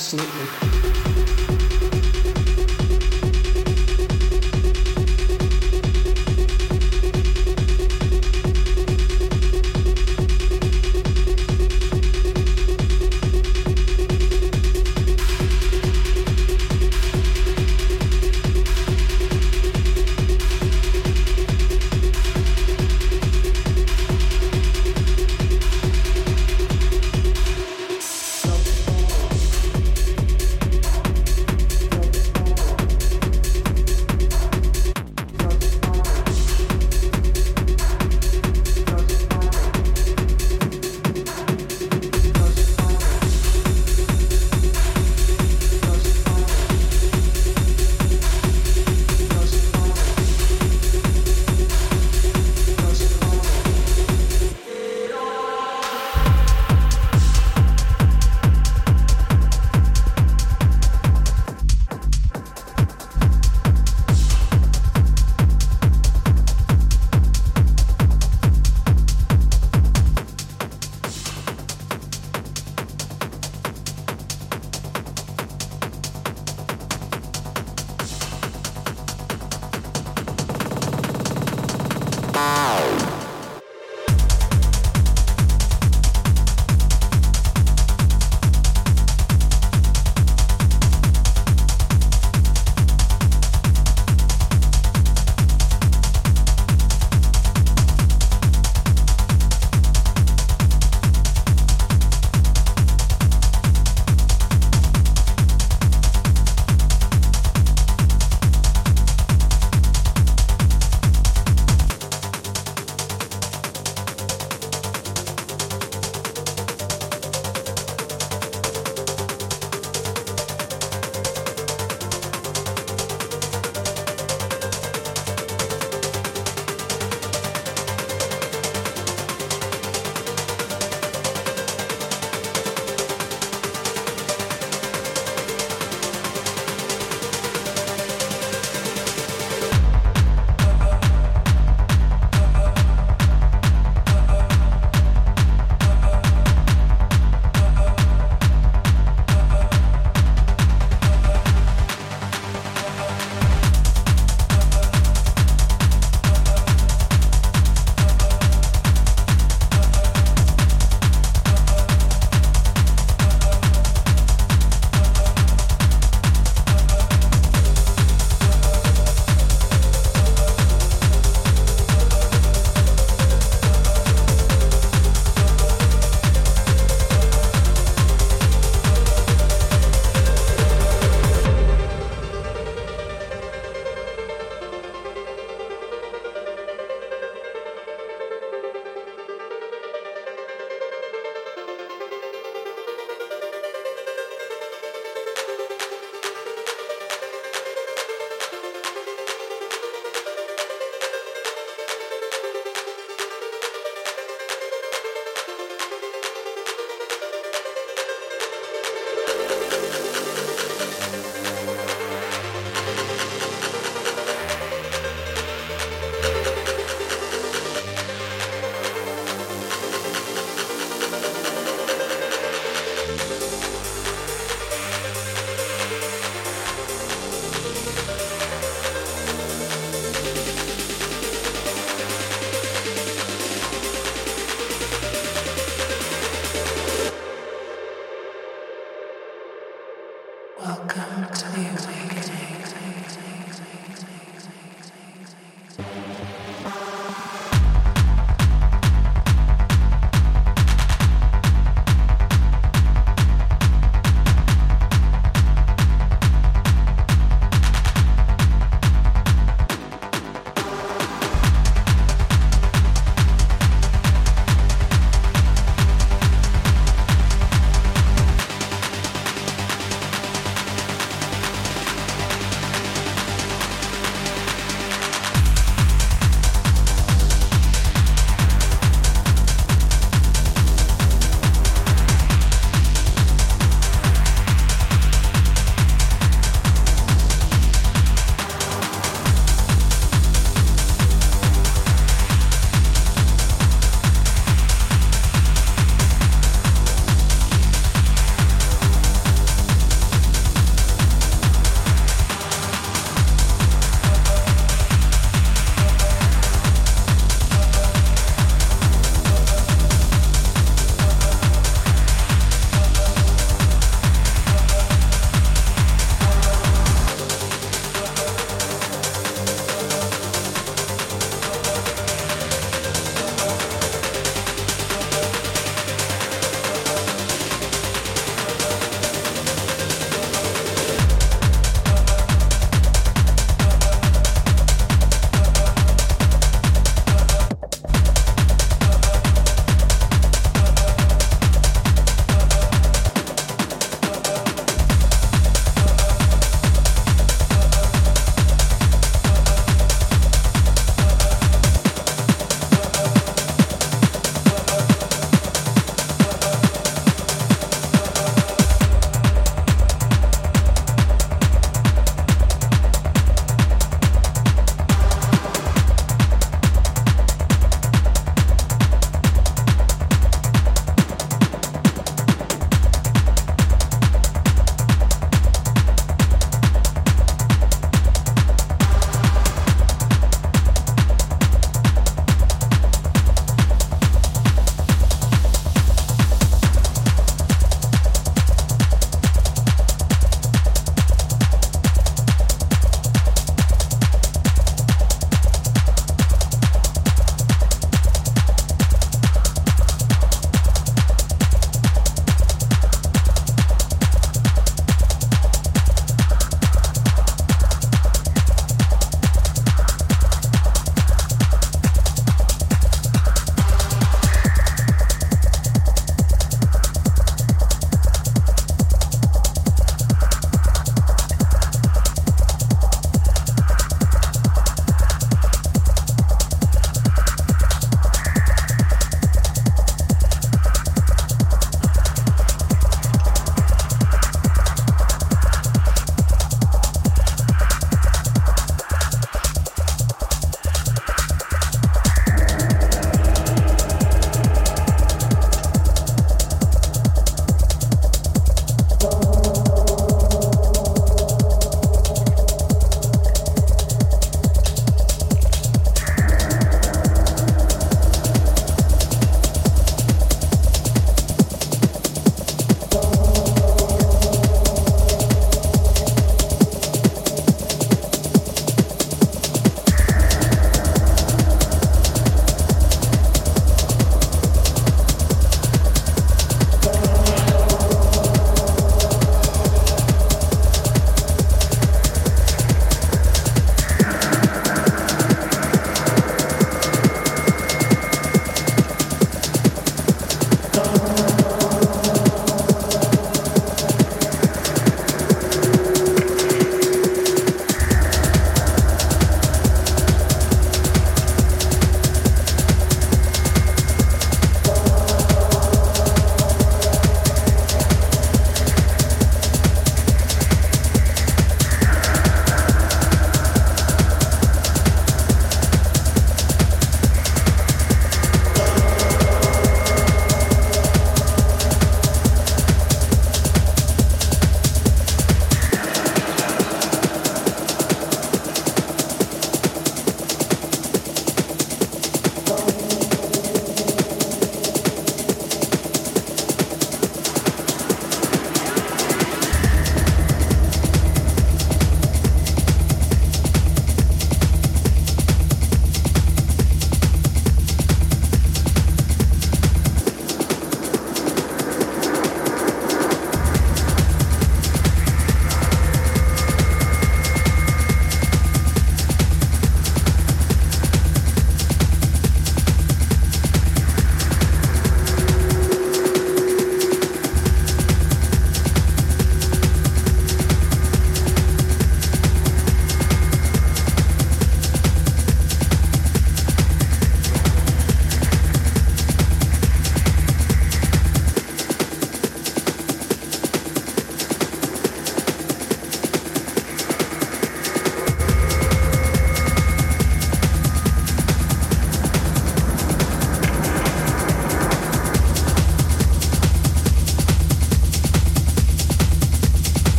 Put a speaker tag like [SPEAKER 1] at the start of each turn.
[SPEAKER 1] Absolutely.
[SPEAKER 2] Welcome to the awakening.